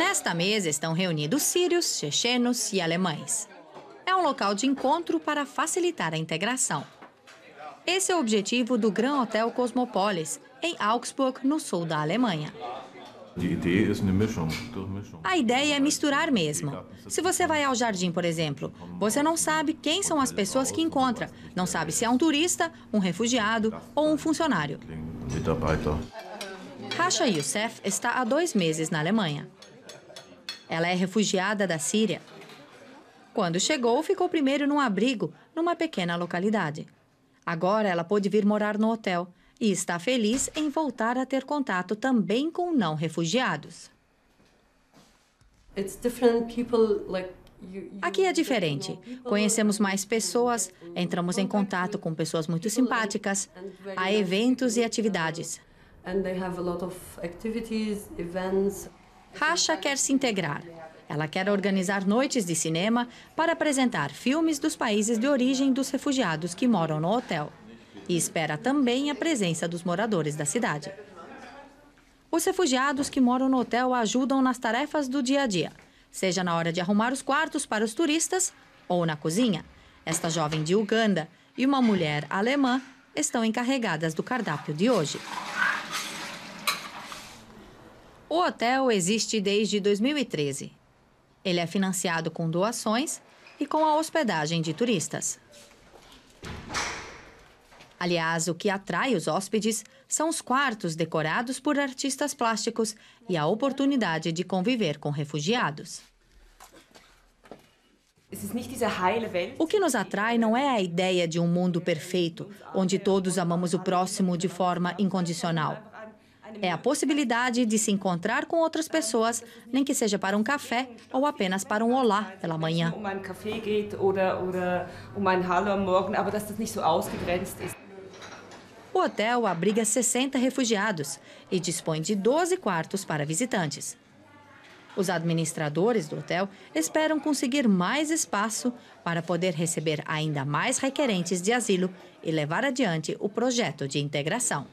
Nesta mesa estão reunidos sírios, chechenos e alemães. É um local de encontro para facilitar a integração. Esse é o objetivo do Gran Hotel Cosmopolis, em Augsburg, no sul da Alemanha. A ideia é misturar mesmo. Se você vai ao jardim, por exemplo, você não sabe quem são as pessoas que encontra. Não sabe se é um turista, um refugiado ou um funcionário. Rasha Youssef está há dois meses na Alemanha. Ela é refugiada da Síria. Quando chegou, ficou primeiro num abrigo, numa pequena localidade. Agora ela pôde vir morar no hotel e está feliz em voltar a ter contato também com não refugiados. Aqui é diferente. Conhecemos mais pessoas, entramos em contato com pessoas muito simpáticas, há eventos e atividades. Rasha quer se integrar. Ela quer organizar noites de cinema para apresentar filmes dos países de origem dos refugiados que moram no hotel e espera também a presença dos moradores da cidade. Os refugiados que moram no hotel ajudam nas tarefas do dia a dia, seja na hora de arrumar os quartos para os turistas ou na cozinha. Esta jovem de Uganda e uma mulher alemã estão encarregadas do cardápio de hoje. O hotel existe desde 2013. Ele é financiado com doações e com a hospedagem de turistas. Aliás, o que atrai os hóspedes são os quartos decorados por artistas plásticos e a oportunidade de conviver com refugiados. O que nos atrai não é a ideia de um mundo perfeito, onde todos amamos o próximo de forma incondicional. É a possibilidade de se encontrar com outras pessoas, nem que seja para um café ou apenas para um olá pela manhã. O hotel abriga 60 refugiados e dispõe de 12 quartos para visitantes. Os administradores do hotel esperam conseguir mais espaço para poder receber ainda mais requerentes de asilo e levar adiante o projeto de integração.